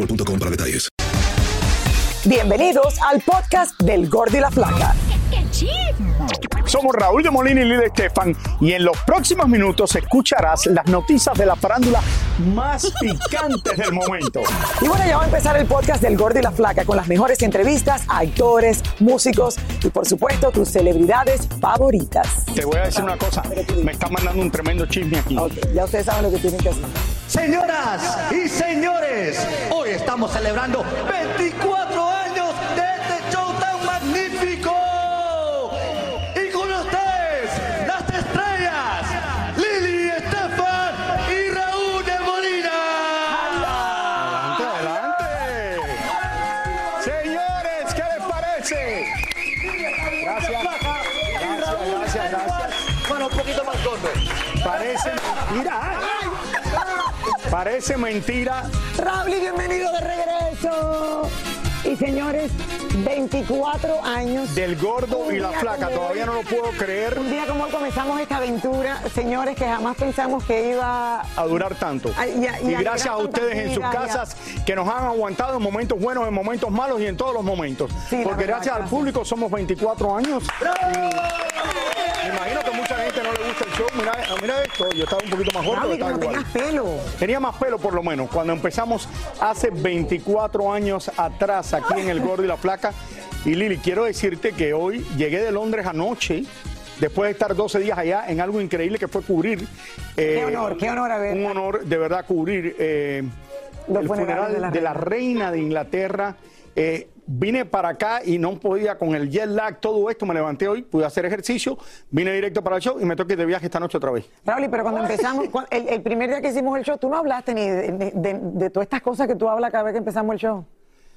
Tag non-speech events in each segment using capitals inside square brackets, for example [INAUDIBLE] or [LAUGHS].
boostmobile.com para detalles. Bienvenidos al podcast del Gordo y la Flaca. Somos Raúl de Molina y Lidia Estefan y en los próximos minutos escucharás las noticias de la farándula más picantes del momento. Y bueno, ya va a empezar el podcast del Gordo y la Flaca con las mejores entrevistas a actores, músicos y por supuesto tus celebridades favoritas. Te voy a decir una cosa, me está mandando un tremendo chisme aquí. Ya ustedes saben lo que tienen que hacer. Señoras y señores, hoy estamos celebrando 24 años Parece mentira. Raúl, bienvenido de regreso. Y señores, 24 años. Del gordo y la flaca, todavía no lo puedo creer Un día como hoy comenzamos esta aventura, señores, que jamás pensamos que iba a durar tanto. Y a- y y a gracias a ustedes en sus casas que nos han aguantado en momentos buenos, en momentos malos y en todos los momentos. Sí, Porque verdad, gracias al público somos 24 años. Y me imagino que mucha gente no le gusta el show. Mira, mira esto, yo estaba un poquito más gordo, Raúl, y estaba igual. tenías pelo. Tenía más pelo por lo menos. Cuando empezamos hace 24 años atrás aquí en El Gordo y la Flaca. Y Lili, quiero decirte que hoy llegué de Londres anoche. Después de estar 12 días allá en algo increíble que fue cubrir. Qué eh, honor, qué honor haber. Un honor de verdad cubrir eh, el funeral de la, reina de Inglaterra. Eh, vine para acá y no podía con el jet lag, todo esto. Me levanté hoy, pude hacer ejercicio, vine directo para el show y me toqué de viaje esta noche otra vez. Raúl, pero cuando empezamos, el, el primer día que hicimos el show, tú no hablaste ni de, de- de- de todas estas cosas que tú hablas cada vez que empezamos el show.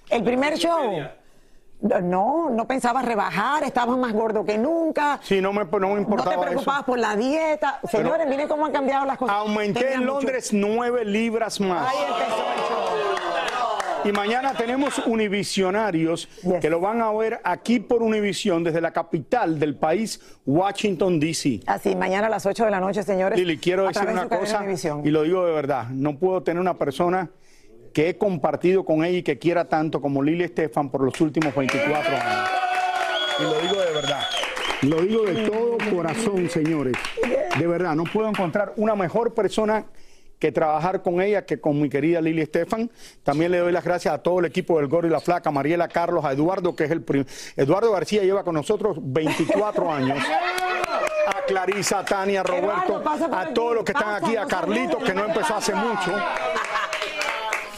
El primer show. No, no pensabas rebajar, estabas más gordo que nunca. Sí, no me, no me No te importaba preocupabas eso. por la dieta. Señores, miren cómo han cambiado las cosas. Aumenté Tenía en Londres nueve libras más. Ahí empezó el show. Y mañana tenemos Univisionarios Yes. que lo van a ver aquí por Univisión desde la capital del país, Washington, D.C. Así, mañana a las 8 de la noche, señores. Lili, quiero decir una cosa y lo digo de verdad. No puedo tener una persona que he compartido con ella y que quiera tanto como Lili Estefan por los últimos 24 años. Y lo digo de verdad. Lo digo de todo corazón, señores. De verdad, no puedo encontrar una mejor persona que trabajar con ella que con mi querida Lili Estefan. También le doy las gracias a todo el equipo del Gordo y la Flaca, a Mariela Carlos, a Eduardo, que es el prim- Eduardo García lleva con nosotros 24 años. A Clarisa, a Tania, a Roberto, a todos los que están aquí, a Carlitos, que no ¿qué empezó hace mucho.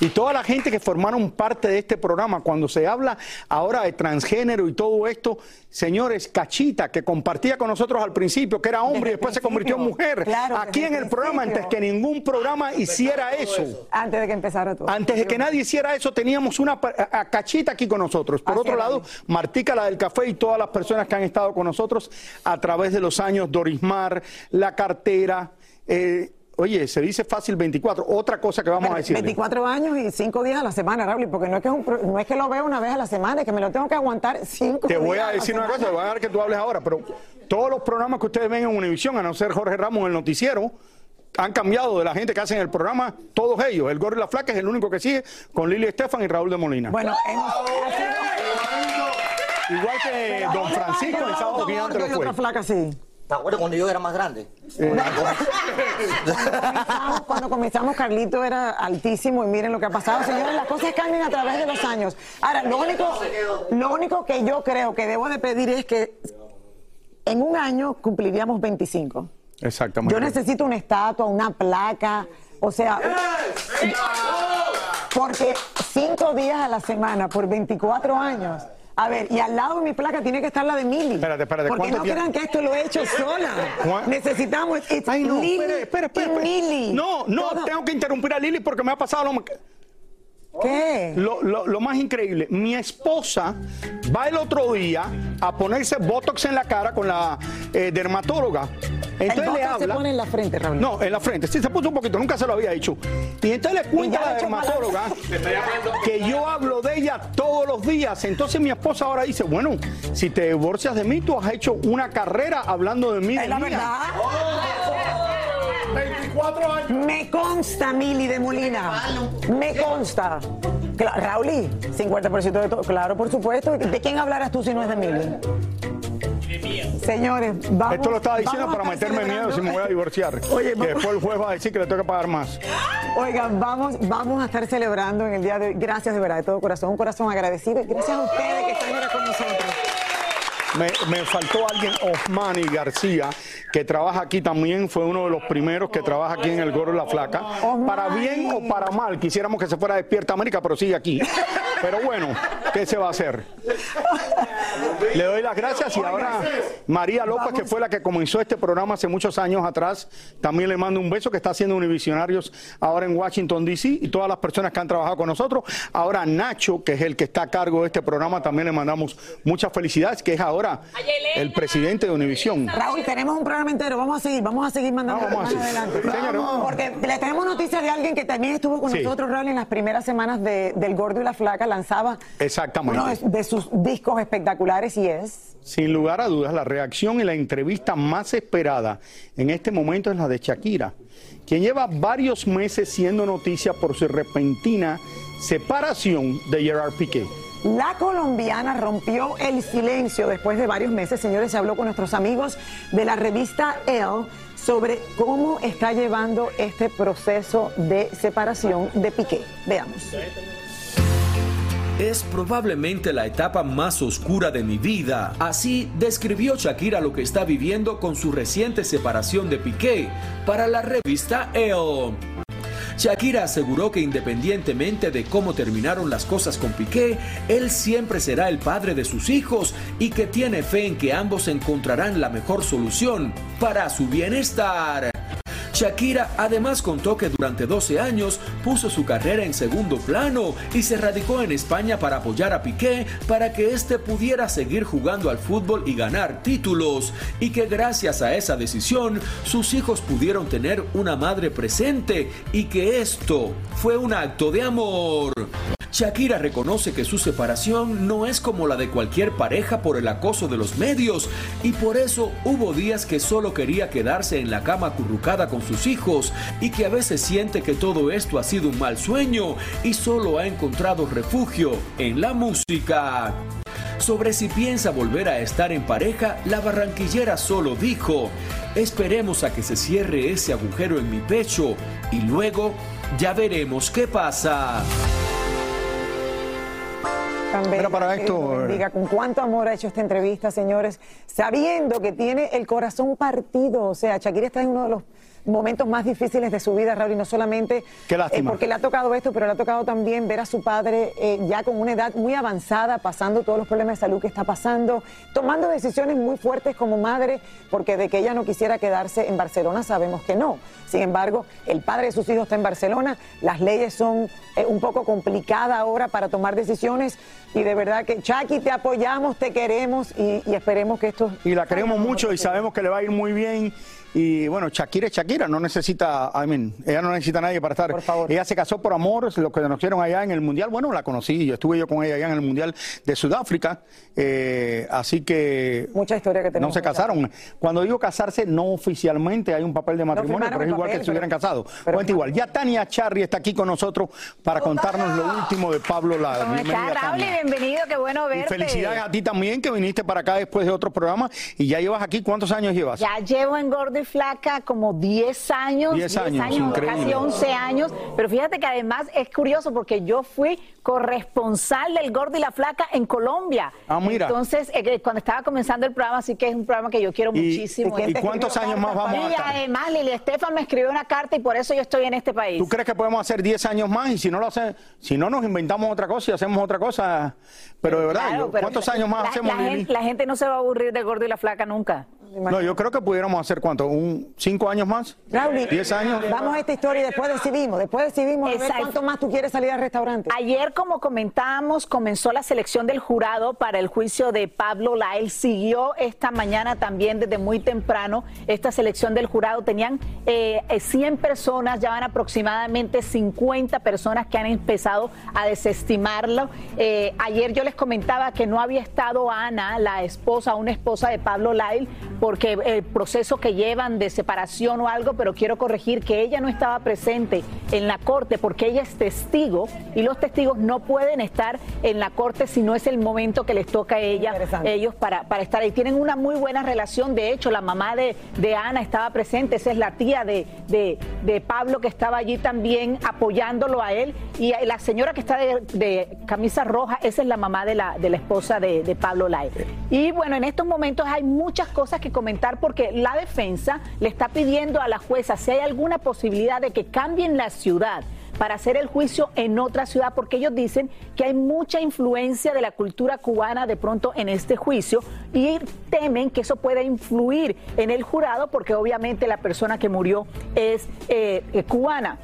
Y toda la gente que formaron parte de este programa, cuando se habla ahora de transgénero y todo esto, señores, Cachita, que compartía con nosotros al principio, que era hombre Desde y después se convirtió en mujer, Claro, aquí en el el programa, antes que ningún programa hiciera eso. Antes de que empezara todo. Antes de que nadie hiciera eso, teníamos una pa- a a Cachita aquí con nosotros. Por Así otro lado. Martica, la del café y todas las personas que han estado con nosotros a través de los años, Dorismar, La Cartera. eh, oye, se dice fácil 24. Otra cosa que vamos a decir. 24 años y 5 días a la semana, Raúl, porque no es, que es un pro- no es que lo veo una vez a la semana, es que me lo tengo que aguantar 5 Te días. voy a decir una semana. cosa, te voy a dejar que tú hables ahora, pero todos los programas que ustedes ven en Univisión, a no ser Jorge Ramos en el noticiero, han cambiado de la gente que hacen el programa, todos ellos. El Gordo y la Flaca es el único que sigue, con Lili Estefan y Raúl de Molina. Bueno, hemos, sido- Igual que Don Francisco en Sábado Gigante gordo lo fue. otra flaca, sí. ¿Te acuerdas cuando yo era más grande? [LAUGHS] Comenzamos- Cuando comenzamos, Carlito era altísimo y miren lo que ha pasado. Señores, las cosas cambian a través de los años. Ahora, lo único, lo único que yo creo que debo de pedir es que en un año cumpliríamos 25. Exactamente. Yo necesito una estatua, una placa, o sea, porque cinco días a la semana por 24 años. A ver, y al lado de mi placa tiene que estar la de Mili. Espérate, espérate, Porque ¿cuánto no crean que esto lo he hecho sola. ¿Cuán- Necesitamos. it's Ay, no, Lili espera, espera, espera. espera. Mili. No, no, Todo. tengo que interrumpir a Lili porque me ha pasado lo, ¿Qué? lo, lo- lo más increíble. Mi esposa va el otro día a ponerse Botox en la cara con la eh, dermatóloga. Entonces el le botox se habla. pone en la frente, Raúl. No, en la frente. Sí, se puso un poquito, nunca se lo había hecho. Y entonces le cuenta a la dermatóloga que yo hablo de ella todos los días. Entonces mi esposa ahora dice, bueno, si te divorcias de mí, tú has hecho una carrera hablando de mí. de Es la mía". verdad. 24 años. Me consta, Mili de Molina. Me consta. Cla- Rauli, 50% de todo. Claro, por supuesto. ¿De quién hablarás tú si no es de Mili? Señores, vamos. Esto lo estaba diciendo para meterme miedo si me voy a divorciar. [LAUGHS] Oye, que después el juez va a decir que le tengo que pagar más. Oigan, vamos, vamos a estar celebrando en el día de hoy. Gracias de verdad, de todo corazón. Un corazón agradecido. y Gracias a ustedes que están ahora con nosotros. Me, me faltó alguien, Osmani García, que trabaja aquí también, fue uno de los primeros que trabaja aquí en el Gordo y la Flaca. Para bien o para mal, quisiéramos que se fuera despierta América, pero sigue aquí. Pero bueno, ¿qué se va a hacer? Le doy las gracias y ahora María López, que fue la que comenzó este programa hace muchos años atrás, también le mando un beso, que está haciendo Univisionarios ahora en Washington, D.C. y todas las personas que han trabajado con nosotros. Ahora Nacho, que es el que está a cargo de este programa, también le mandamos muchas felicidades, que es ahora el presidente de Univisión. Raúl, tenemos un programa entero. Vamos a seguir, vamos a seguir mandando Ah, vamos a seguir. adelante. Porque le tenemos noticias de alguien que también estuvo con Sí. nosotros, Raúl, en las primeras semanas de- del Gordo y la Flaca. Lanzaba Exactamente. uno de, de sus discos espectaculares y es. Sin lugar a dudas, la reacción y la entrevista más esperada en este momento es la de Shakira, quien lleva varios meses siendo noticia por su repentina separación de Gerard Piqué. La colombiana rompió el silencio después de varios meses. Señores, se habló con nuestros amigos de la revista Elle sobre cómo está llevando este proceso de separación de Piqué. Veamos. Es probablemente la etapa más oscura de mi vida. Así describió Shakira lo que está viviendo con su reciente separación de Piqué para la revista EO. Shakira aseguró que independientemente de cómo terminaron las cosas con Piqué, él siempre será el padre de sus hijos y que tiene fe en que ambos encontrarán la mejor solución para su bienestar. Shakira además contó que durante 12 años puso su carrera en segundo plano y se radicó en España para apoyar a Piqué para que éste pudiera seguir jugando al fútbol y ganar títulos y que gracias a esa decisión sus hijos pudieron tener una madre presente y que esto fue un acto de amor. Shakira reconoce que su separación no es como la de cualquier pareja por el acoso de los medios y por eso hubo días que solo quería quedarse en la cama acurrucada con sus hijos y que a veces siente que todo esto ha sido un mal sueño y solo ha encontrado refugio en la música. Sobre si piensa volver a estar en pareja, la barranquillera solo dijo, esperemos a que se cierre ese agujero en mi pecho y luego ya veremos qué pasa. Tan bella, Mira para eh. bendiga. con cuánto amor ha hecho esta entrevista, señores, sabiendo que tiene el corazón partido. O sea, Shakira está en uno de los momentos más difíciles de su vida, Raúl, y no solamente Qué lástima. eh, porque le ha tocado esto, pero le ha tocado también ver a su padre eh, ya con una edad muy avanzada, pasando todos los problemas de salud que está pasando, tomando decisiones muy fuertes como madre, porque de que ella no quisiera quedarse en Barcelona sabemos que no. Sin embargo, el padre de sus hijos está en Barcelona, las leyes son eh, un poco complicadas ahora para tomar decisiones y de verdad que Chucky te apoyamos, te queremos y, y esperemos que esto... Y la queremos mucho y sabemos que le va a ir muy bien. Y bueno, Shakira es Shakira, no necesita, I mean, ella no necesita a nadie para estar. Ella se casó por amor, los que conocieron allá en el Mundial, bueno, la conocí, yo estuve yo con ella allá en el Mundial de Sudáfrica, eh, así que... Mucha historia que No tenemos se que contar. casaron. Cuando digo casarse, no oficialmente hay un papel de matrimonio, pero es igual papel, que hubieran pero- casado. pero- Cuenta igual. Ya Tania Charri está aquí con nosotros para contarnos lo último de Pablo Lara. ¿Cómo estás, Raúl? Y bienvenido, qué bueno Y verte. felicidades a ti también que viniste para acá después de otro programa y ya llevas aquí, ¿cuántos años llevas? Ya llevo en Gordo y Flaca como 10 años, 10 años, casi increíble. 11 años, pero fíjate que además es curioso porque yo fui corresponsal del Gordo y la Flaca en Colombia. Ah, mira. Entonces, eh, que cuando estaba comenzando el programa, así que es un programa que yo quiero ¿Y- muchísimo. y cuántos años más vamos a Y estar? además Lili Estefan me escribió una carta y por eso yo estoy en este país. ¿Tú crees que podemos hacer 10 años más y si no lo hacemos, si no nos inventamos otra cosa y hacemos otra cosa? Pero de verdad, Claro, yo- pero ¿cuántos años más la- hacemos, la Lili? gente, la gente no se va a aburrir del Gordo y la Flaca nunca. No, yo creo que pudiéramos hacer cuánto, un cinco años más, Raúl, 10 años. Vamos a esta historia y después decidimos. Después decidimos a ver cuánto más tú quieres salir al restaurante. Ayer, como comentábamos, comenzó la selección del jurado para el juicio de Pablo Lael. Siguió esta mañana también desde muy temprano esta selección del jurado. Tenían eh, eh, 100 personas, ya van aproximadamente 50 personas que han empezado a desestimarlo. Eh, ayer yo les comentaba que no había estado Ana, la esposa, una esposa de Pablo Lael, porque el proceso que llevan de separación o algo, pero quiero corregir que ella no estaba presente en la corte porque ella es testigo y los testigos no pueden estar en la corte si no es el momento que les toca a ella, ellos para, para estar ahí. Tienen una muy buena relación, de hecho, la mamá de, de Ana estaba presente, esa es la tía de, de- de Pablo que estaba allí también apoyándolo a él y la señora que está de, de camisa roja, esa es la mamá de la, de la esposa de, de Pablo Lai. Y bueno, en estos momentos hay muchas cosas que comentar porque la defensa le está pidiendo a la jueza si hay alguna posibilidad de que cambien la ciudad para hacer el juicio en otra ciudad, porque ellos dicen que hay mucha influencia de la cultura cubana de pronto en este juicio y temen que eso pueda influir en el jurado, porque obviamente la persona que murió es eh, eh, cubana.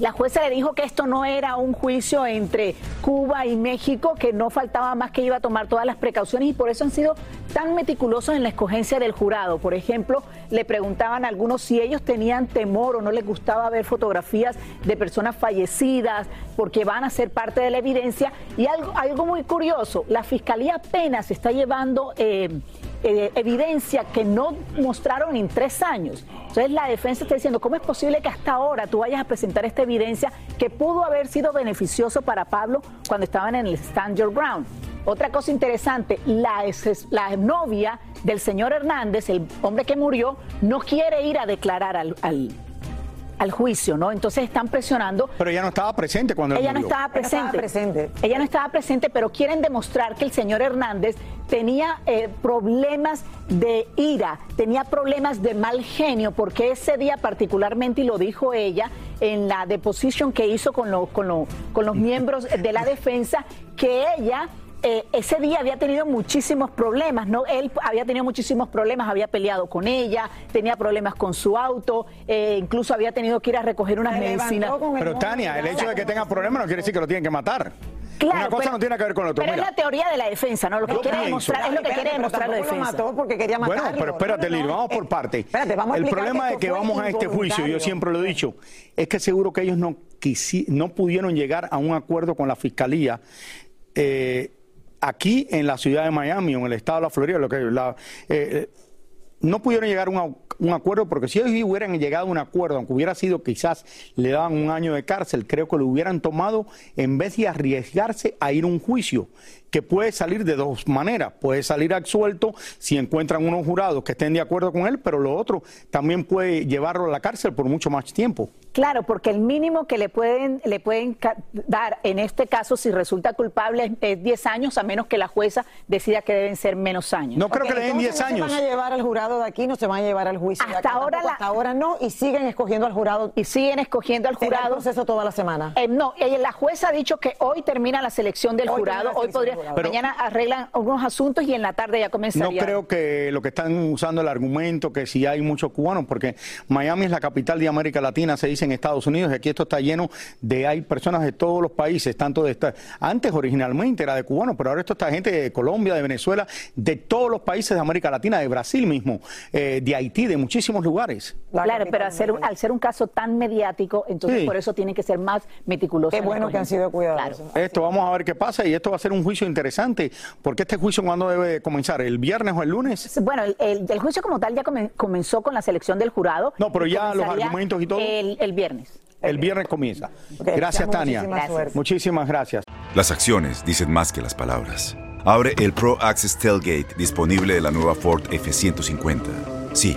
La jueza le dijo que esto no era un juicio entre Cuba y México, que no faltaba más que iba a tomar todas las precauciones y por eso han sido tan meticulosos en la escogencia del jurado. Por ejemplo, le preguntaban a algunos si ellos tenían temor o no les gustaba ver fotografías de personas fallecidas porque van a ser parte de la evidencia. Y algo, algo muy curioso, la fiscalía apenas está llevando... eh, eh, evidencia que no mostraron en tres años. Entonces la defensa está diciendo, ¿cómo es posible que hasta ahora tú vayas a presentar esta evidencia que pudo haber sido beneficioso para Pablo cuando estaban en el Stand Your Ground? Otra cosa interesante, la, novia del señor Hernández, el hombre que murió, no quiere ir a declarar al- al juicio, ¿no? Entonces están presionando Pero ella no estaba presente cuando ella no estaba Ella estaba presente. presente. Ella no estaba presente, pero quieren demostrar que el señor Hernández tenía eh, problemas de ira, tenía problemas de mal genio, porque ese día particularmente, y lo dijo ella en la deposition que hizo con, lo- con, lo- con los miembros de la defensa, que ella eh, ese día había tenido muchísimos problemas, ¿no? Él había tenido muchísimos problemas, había peleado con ella, tenía problemas con su auto, eh, incluso había tenido que ir a recoger unas medicinas. Pero Tania, el hecho de que tenga problemas no quiere decir que lo tienen que matar. Claro, Una cosa pero- no tiene que ver con lo otro. Pero Mira, es la teoría de la defensa, ¿no? Lo que quiere demostrar es lo que quiere pero demostrar la defensa. lo mató porque quería matarlo. Bueno, pero espérate, No, no, Lili, vamos por parte. Espérate, vamos a El problema de que vamos a este juicio, yo siempre lo he dicho, es que seguro que ellos no, quisi- no pudieron llegar a un acuerdo con la fiscalía. eh, aquí en la ciudad de Miami o en el estado de la Florida, lo que la, eh, no pudieron llegar a un, un acuerdo porque si ellos hubieran llegado a un acuerdo, aunque hubiera sido quizás le daban un año de cárcel, creo que lo hubieran tomado en vez de arriesgarse a ir a un juicio que puede salir de dos maneras. Puede salir absuelto si encuentran unos jurados que estén de acuerdo con él, pero lo otro también puede llevarlo a la cárcel por mucho más tiempo. Claro, porque el mínimo que le pueden, le pueden dar en este caso, si resulta culpable, es- es 10 años, a menos que la jueza decida que deben ser menos años. No creo que le den entonces 10 años. No se van a llevar al jurado de aquí, no se van a llevar al juicio. Hasta acá ahora tampoco, la- hasta ahora no, y siguen escogiendo al jurado. Y siguen escogiendo al Será el jurado. proceso toda la semana. Eh, no, eh, la jueza ha dicho que hoy termina la selección del Hoy jurado, hoy podría, del jurado. Pero- mañana arreglan algunos asuntos y en la tarde ya No comenzaría. creo que lo que están usando el argumento que si hay muchos cubanos, porque Miami es la capital de América Latina, se dice en Estados Unidos, y aquí esto está lleno de hay personas de todos los países, tanto de esta, antes originalmente era de cubanos, pero ahora esto está gente de Colombia, de Venezuela, de todos los países de América Latina, de Brasil mismo, eh, de Haití, de muchísimos lugares. Claro, pero al ser, al ser un caso tan mediático, entonces Sí. por eso tienen que ser más meticulosos. Qué en bueno que han sido cuidadosos. Esto vamos a ver qué pasa y esto va a ser un juicio interesante, porque este juicio cuándo debe de comenzar, el viernes o el lunes. Bueno, el, el- el juicio como tal ya comen- comenzó con la selección del jurado. No, pero ya los argumentos y todo. El, el viernes. El viernes comienza. Gracias, Tania. Muchísimas gracias. Las acciones dicen más que las palabras. Abre el Pro Access Tailgate disponible de la nueva Ford F-150. Sí,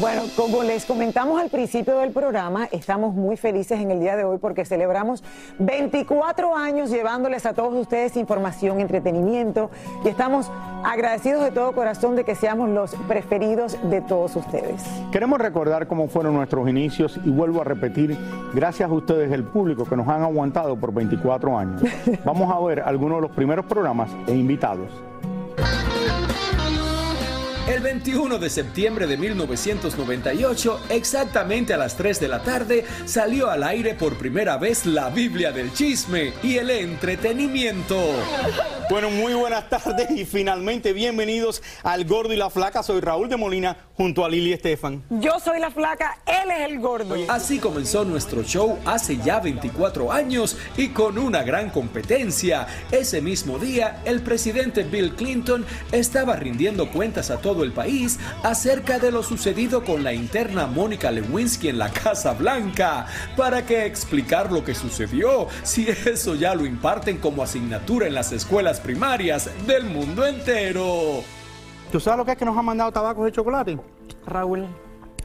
Bueno, como les comentamos al principio del programa, estamos muy felices en el día de hoy porque celebramos 24 años llevándoles a todos ustedes información, entretenimiento y estamos agradecidos de todo corazón de que seamos los preferidos de todos ustedes. Queremos recordar cómo fueron nuestros inicios y vuelvo a repetir, gracias a ustedes, el público, que nos han aguantado por 24 años. [LAUGHS] Vamos a ver algunos de los primeros programas e invitados. El 21 de septiembre de 1998, exactamente a las 3 de la tarde, salió al aire por primera vez la Biblia del chisme y el entretenimiento. Bueno, muy buenas tardes y finalmente bienvenidos al Gordo y la Flaca. Soy Raúl de Molina junto a Lili Estefan. Yo soy la flaca, él es el gordo. Así comenzó nuestro show hace ya 24 años y con una gran competencia. Ese mismo día, el presidente Bill Clinton estaba rindiendo cuentas a todo el país acerca de lo sucedido con la interna Mónica Lewinsky en la Casa Blanca. ¿Para qué explicar lo que sucedió si eso ya lo imparten como asignatura en las escuelas primarias del mundo entero? ¿Tú sabes lo que es que nos han mandado tabacos de chocolate? Raúl.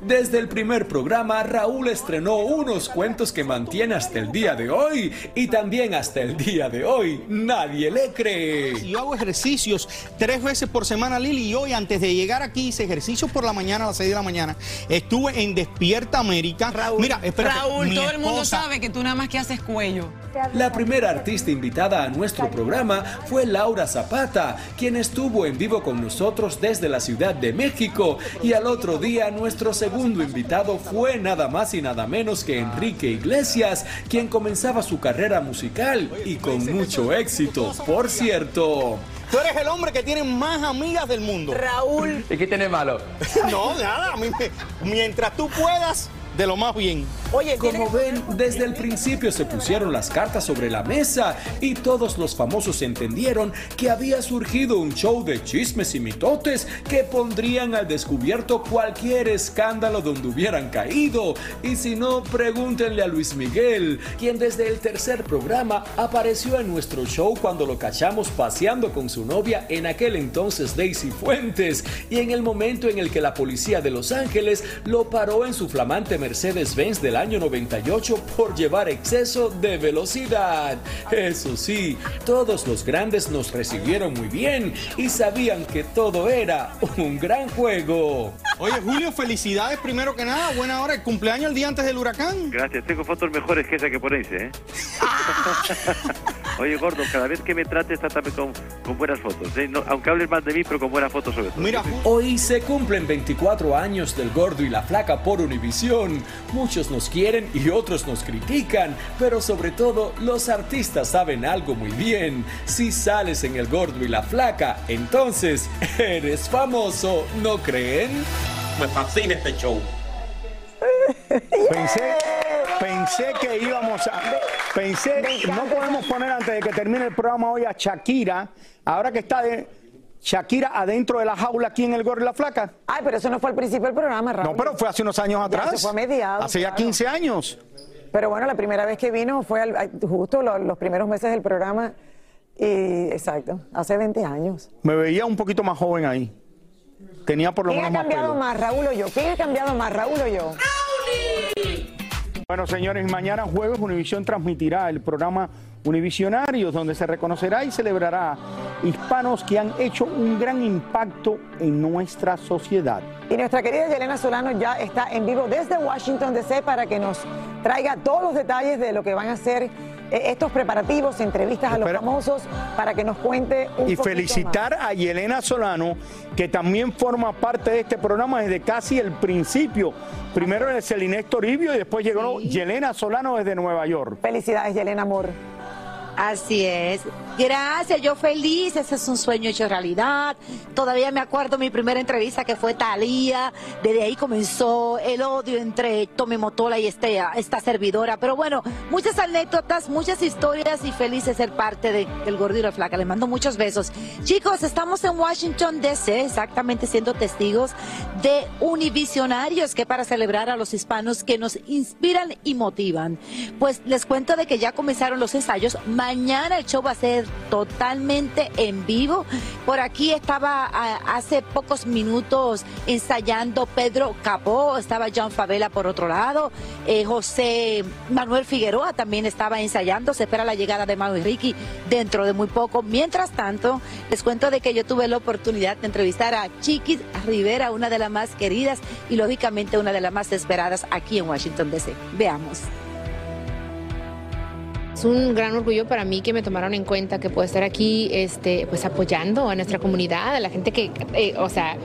Desde el primer programa, Raúl estrenó unos cuentos que mantiene hasta el día de hoy y también hasta el día de hoy nadie le cree. Yo hago ejercicios tres veces por semana, Lili, y hoy antes de llegar aquí hice ejercicios por la mañana a las 6 de la mañana. Estuve en Despierta América. Mira, espérate, Raúl, mi todo el mundo sabe que tú nada más que haces cuello. La primera artista invitada a nuestro programa fue Laura Zapata, quien estuvo en vivo con nosotros desde la Ciudad de México. Y al otro día nuestro segundo invitado fue nada más y nada menos que Enrique Iglesias, quien comenzaba su carrera musical y con mucho éxito, por cierto. Tú eres el hombre que tiene más amigas del mundo. Raúl. ¿Y qué tiene malo? [LAUGHS] No, nada. a mí me- mientras tú puedas, de lo más bien. Oye, Como ven, desde el principio se pusieron las cartas sobre la mesa y todos los famosos entendieron que había surgido un show de chismes y mitotes que pondrían al descubierto cualquier escándalo donde hubieran caído. Y si no, pregúntenle a Luis Miguel, quien desde el tercer programa apareció en nuestro show cuando lo cachamos paseando con su novia en aquel entonces Daisy Fuentes y en el momento en el que la policía de Los Ángeles lo paró en su flamante Mercedes-Benz del año 98 por llevar exceso de velocidad. Eso sí, todos los grandes nos recibieron muy bien y sabían que todo era un gran juego. Oye, Julio, felicidades primero que nada. Buena hora, el cumpleaños el día antes del huracán. Gracias, tengo fotos mejores que esa que ponéis, [LAUGHS] ¿eh? Oye, gordo, cada vez que me trates, trátame con, con buenas fotos. ¿eh? No, aunque hables más de mí, pero con buenas fotos sobre todo. Mira, Hoy se cumplen 24 años del gordo y la flaca por Univisión. Muchos nos quieren y otros nos critican, pero sobre todo los artistas saben algo muy bien. Si sales en el gordo y la flaca, entonces [LAUGHS] eres famoso, ¿no creen? Me fascina este show. [LAUGHS] Pensé, pensé que íbamos a. Pensé, no podemos poner antes de que termine el programa hoy a Shakira, ahora que está de. Shakira adentro de la jaula aquí en el Gorro y la Flaca. Ay, pero eso no fue al principio del programa, Raúl. No, pero fue hace unos años Ya, atrás. eso fue a mediados, Hace ya claro. 15 años. Pero bueno, la primera vez que vino fue al- justo lo- los primeros meses del programa. Y exacto, hace 20 años. Me veía un poquito más joven ahí. Tenía por lo ¿Quién ha menos más cambiado pelo. más, Raúl o yo? ¿Quién ha cambiado más, Raúl o yo? Bueno, señores, mañana jueves Univisión transmitirá el programa Univisionarios, donde se reconocerá y celebrará hispanos que han hecho un gran impacto en nuestra sociedad. Y nuestra querida Yelena Solano ya está en vivo desde Washington DC para que nos traiga todos los detalles de lo que van a eh, estos preparativos, entrevistas a los famosos, para que nos cuente un Y felicitar a Yelena Solano, que también forma parte de este programa desde casi el principio. Primero era Celine Toribio y después llegó Yelena Solano desde Nueva York. Felicidades, Yelena Amor. Así es. Gracias, yo feliz, ese es un sueño hecho realidad. Todavía me acuerdo mi primera entrevista que fue Talía. Desde ahí comenzó el odio entre Tommy Motola y este, esta servidora. Pero bueno, muchas anécdotas, muchas historias y feliz de ser parte de- del Gordo y la Flaca. Les mando muchos besos. Chicos, estamos en Washington DC, exactamente siendo testigos de Univisionarios, que para celebrar a los hispanos que nos inspiran y motivan. Pues les cuento de que ya comenzaron los ensayos. Mañana el show va a ser totalmente en vivo. Por aquí estaba ah, hace pocos minutos ensayando Pedro Capó, estaba John Favela por otro lado, eh, José Manuel Figueroa también estaba ensayando. Se espera la llegada de Mau y Ricky dentro de muy poco. Mientras tanto, les cuento de que yo tuve la oportunidad de entrevistar a Chiquis Rivera, una de las más queridas y lógicamente una de las más esperadas aquí en Washington DC. Veamos. Es un gran orgullo para mí que me tomaron en cuenta, que puedo estar aquí este, pues apoyando a nuestra comunidad, a la gente que, eh, o sea,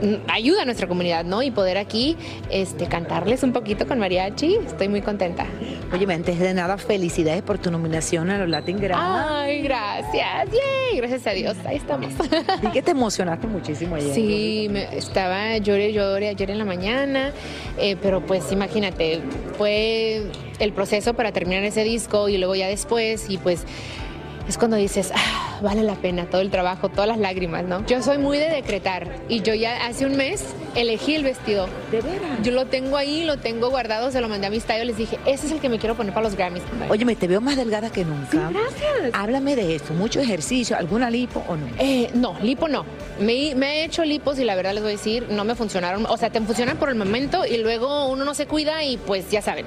mm, ayuda a nuestra comunidad, ¿no? Y poder aquí este, cantarles un poquito con mariachi, estoy muy contenta. Oye, antes de nada, felicidades por tu nominación a los Latin Grammy. Ay, gracias, yay, gracias a Dios, ahí estamos. [LAUGHS] Vi que te emocionaste muchísimo ayer. Sí, me- estaba lloré, lloré ayer en la mañana, eh, pero pues imagínate, fue el proceso para terminar ese disco y luego ya después y pues es cuando dices, "Ah, vale la pena todo el trabajo, todas las lágrimas, ¿no? Yo soy muy de decretar y yo ya hace un mes elegí el vestido. ¿De veras? Yo lo tengo ahí, lo tengo guardado, se lo mandé a mis tallos, les dije, ese es el que me quiero poner para los Grammys. Oye, me te veo más delgada que nunca. gracias. Háblame de esto, mucho ejercicio, alguna lipo o no. Eh, no, lipo no. Me, me he hecho lipos y la verdad les voy a decir, no me funcionaron. O sea, te funcionan por el momento y luego uno no se cuida y pues ya saben.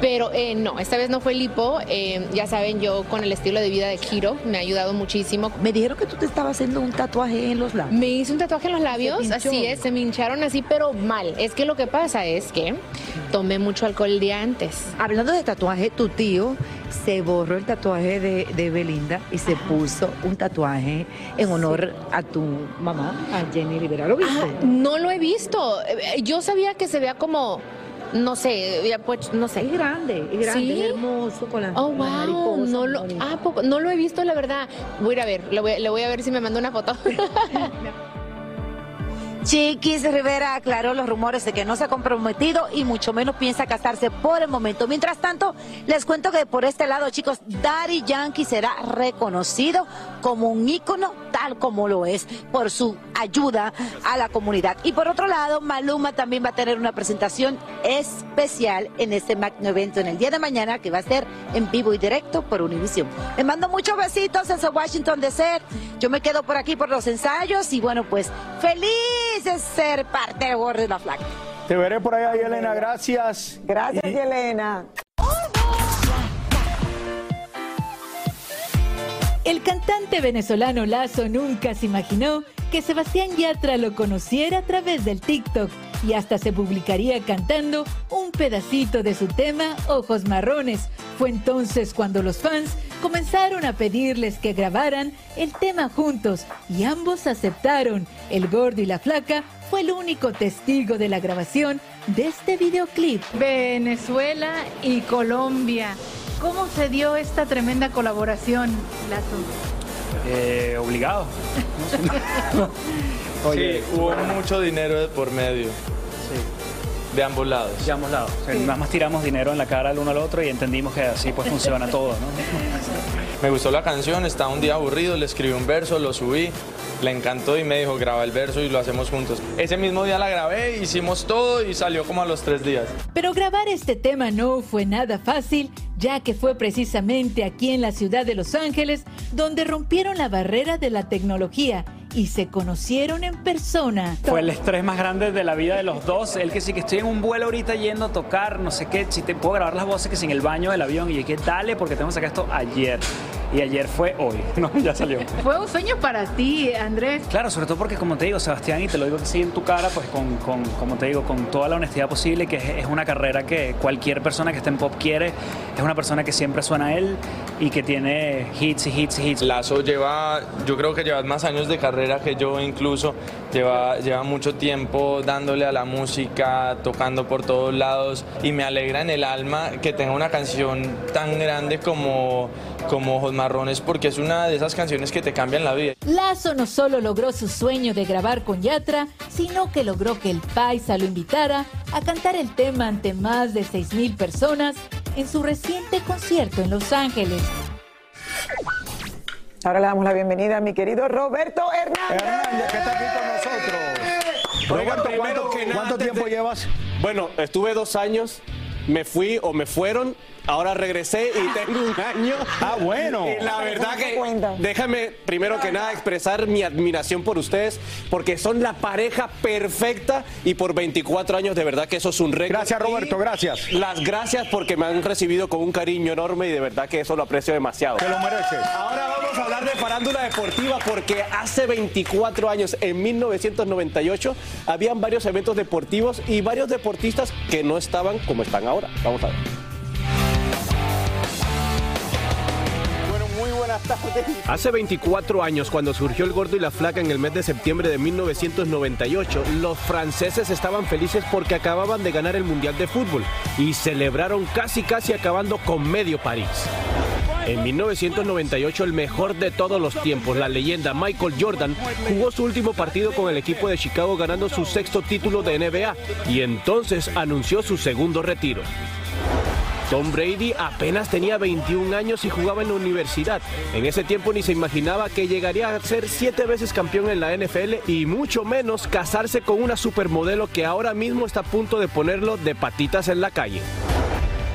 Pero eh, no, esta vez no fue lipo. Eh, ya saben, yo con el estilo de vida de Kiro me ha ayudado muchísimo. Me dijeron que tú te estabas haciendo un tatuaje en los labios. Me hice un tatuaje en los labios, así es, se me hincharon así, pero mal. Es que lo que pasa es que tomé mucho alcohol el día antes. Hablando de tatuaje, tu tío se borró el tatuaje de, de Belinda y se puso un tatuaje en honor a tu mamá, a Jenny Rivera. ¿Lo viste? Ah, no lo he visto. Eh, Yo sabía que se vea como, no sé, ya pues, no sé. Es grande, es grande, ¿Sí? es hermoso con la, Oh, wow, mariposa, no lo, ah, poco- no lo he visto, la verdad. Voy a ir a ver, le voy, le voy a ver si me manda una foto. [LAUGHS] [LAUGHS] Chiquis Rivera aclaró los rumores de que no se ha comprometido y mucho menos piensa casarse por el momento. Mientras tanto, les cuento que por este lado, chicos, Daddy Yankee será reconocido como un ícono tal como lo es por su ayuda a la comunidad. Y por otro lado, Maluma también va a tener una presentación especial en este magno evento en el día de mañana que va a ser en vivo y directo por Univision. Les mando muchos besitos desde Washington DC. Yo me quedo por aquí por los ensayos y bueno, pues feliz de ser parte Gordo y la Flaca. Te veré por allá, Yelena. Gracias. Gracias, Y- Yelena. El cantante venezolano Lazo nunca se imaginó que Sebastián Yatra lo conociera a través del TikTok y hasta se publicaría cantando un pedacito de su tema Ojos Marrones. Fue entonces cuando los fans comenzaron a pedirles que grabaran el tema juntos y ambos aceptaron. El gordo y la flaca fue el único testigo de la grabación de este videoclip. Venezuela y Colombia. ¿Cómo se dio esta tremenda colaboración, Lazo? Eh, obligado. [LAUGHS] sí, hubo mucho dinero de por medio. Sí. De ambos lados. De ambos lados. O sea, Nada más tiramos dinero en la cara el uno al otro y entendimos que así pues funciona [LAUGHS] todo, ¿no? Me gustó la canción, estaba un día aburrido, le escribí un verso, lo subí, le encantó y me dijo, graba el verso y lo hacemos juntos. Ese mismo día la grabé, hicimos todo y salió como a los tres días. Pero grabar este tema no fue nada fácil, ya que fue precisamente aquí en la ciudad de Los Ángeles donde rompieron la barrera de la tecnología y se conocieron en persona. Fue el estrés más grande de la vida de los dos. Él que sí que estoy en un vuelo ahorita yendo a tocar, no sé qué, si puedo grabar las voces que sin el baño del avión y que dale porque tengo que sacar esto ayer. Y ayer fue hoy, [LAUGHS] no, ya salió. Fue un sueño para ti, Andrés. Claro, sobre todo porque como te digo, Sebastián, y te lo digo así en tu cara, pues con, con como te digo, con toda la honestidad posible, que es, es una carrera que cualquier persona que esté en pop quiere, es una persona que siempre suena a él y que tiene hits y hits y hits. Lazo lleva, yo creo que lleva más años de carrera que yo incluso, lleva, lleva mucho tiempo dándole a la música, tocando por todos lados y me alegra en el alma que tenga una canción tan grande como, como Ojos Marrones porque es una de esas canciones que te cambian la vida. Lazo no solo logró su sueño de grabar con Yatra, sino que logró que el Paisa lo invitara a cantar el tema ante más de 6.000 personas en su reciente concierto en Los Ángeles. Ahora le damos la bienvenida a mi querido Roberto Hernández. Hernández, que está aquí con nosotros. Roberto, ¿cuánto, cuánto tiempo llevas? Bueno, estuve dos años, me fui o me fueron, ahora regresé y tengo un año. Ah, bueno. Y la verdad que déjame primero que nada expresar mi admiración por ustedes porque son la pareja perfecta y por 24 años de verdad que eso es un récord. Gracias, Roberto, Y gracias. Las gracias porque me han recibido con un cariño enorme y de verdad que eso lo aprecio demasiado. Te lo mereces. Ahora vamos a hablar de farándula deportiva porque hace 24 años, en 1998, habían varios eventos deportivos y varios deportistas que no estaban como están ahora. Vamos a ver. [LAUGHS] Hace 24 años, cuando surgió el gordo y la flaca en el mes de septiembre de 1998, los franceses estaban felices porque acababan de ganar el Mundial de Fútbol y celebraron casi casi acabando con medio París. En 1998, el mejor de todos los tiempos, la leyenda Michael Jordan, jugó su último partido con el equipo de Chicago ganando su sexto título de NBA y entonces anunció su segundo retiro. Tom Brady apenas tenía 21 años y jugaba en la universidad. En ese tiempo ni se imaginaba que llegaría a ser siete veces campeón en la NFL y mucho menos casarse con una supermodelo que ahora mismo está a punto de ponerlo de patitas en la calle.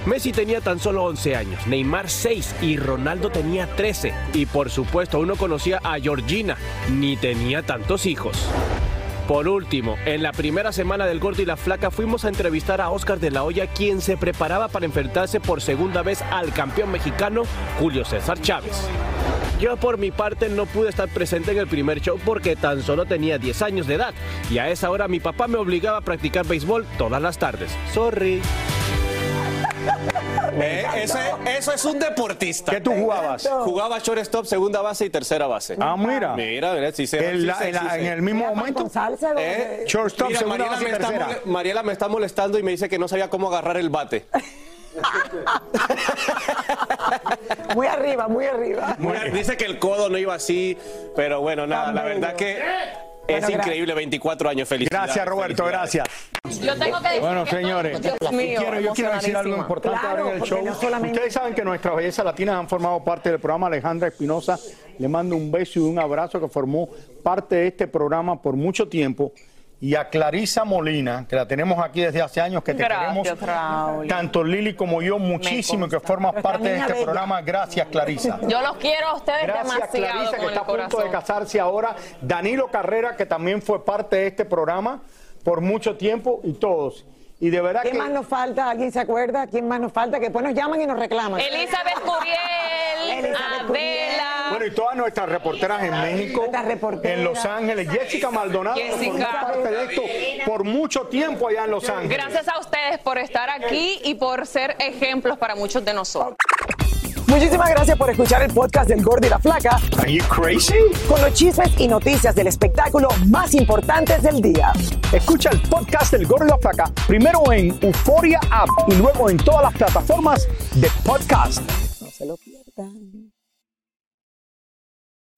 Messi tenía tan solo 11 años, Neymar 6 y Ronaldo tenía 13. Y por supuesto uno conocía a Georgina, ni tenía tantos hijos. Por último, en la primera semana del Gordo y la Flaca fuimos a entrevistar a Oscar de la Hoya, quien se preparaba para enfrentarse por segunda vez al campeón mexicano Julio César Chávez. Yo por mi parte no pude estar presente en el primer show porque tan solo tenía 10 años de edad y a esa hora mi papá me obligaba a practicar béisbol todas las tardes. Sorry. Eh, ese- eso es un deportista. ¿Qué tú jugabas? Jugaba shortstop, segunda base y tercera base. Ah, mira. Mira, mira, sí la- sé, en la- sí el mismo momento. ¿Eh? Shortstop, Mira, segunda Mariela base y me, está tercera. Mariela me está molestando y me dice que no sabía cómo agarrar el bate. [LAUGHS] Muy arriba, muy arriba. Muy- dice que el codo no iba así, pero bueno, nada, la verdad que es Bueno, increíble, 24 años, felicidades. Gracias, Roberto, gracias. Yo tengo que decir Bueno, que señores, yo mío, quiero, yo quiero decir algo importante Claro, ahora en el show. no solamente- Ustedes saben que nuestras bellezas latinas han formado parte del programa. Alejandra Espinosa le mando un beso y un abrazo que formó parte de este programa por mucho tiempo. Y a Clarisa Molina, que la tenemos aquí desde hace años, que te Gracias, queremos, Raúl. tanto Lili como yo, muchísimo, que formas parte de este bella. programa. Gracias, Clarisa. [LAUGHS] Yo los quiero a ustedes Gracias, demasiado Clarisa, que está a punto de casarse ahora. Danilo Carrera, que también fue parte de este programa por mucho tiempo, y todos. Y de verdad ¿Quién que... más nos falta? ¿Alguien se acuerda? ¿Quién más nos falta? Que después nos llaman y nos reclaman. Elizabeth Curiel, Elizabeth Adela. Bueno, y toda nuestras reporteras en México, en Los Ángeles. Jessica Maldonado Jessica. de esto por mucho tiempo allá en Los Ángeles. Gracias a ustedes por estar aquí y por ser ejemplos para muchos de nosotros. Muchísimas gracias por escuchar el podcast del Gordo y la Flaca. Are you crazy? Con los chismes y noticias del espectáculo más importantes del día. Escucha el podcast del Gordo y la Flaca primero en Euforia App y luego en todas las plataformas de podcast. No se lo pierdan.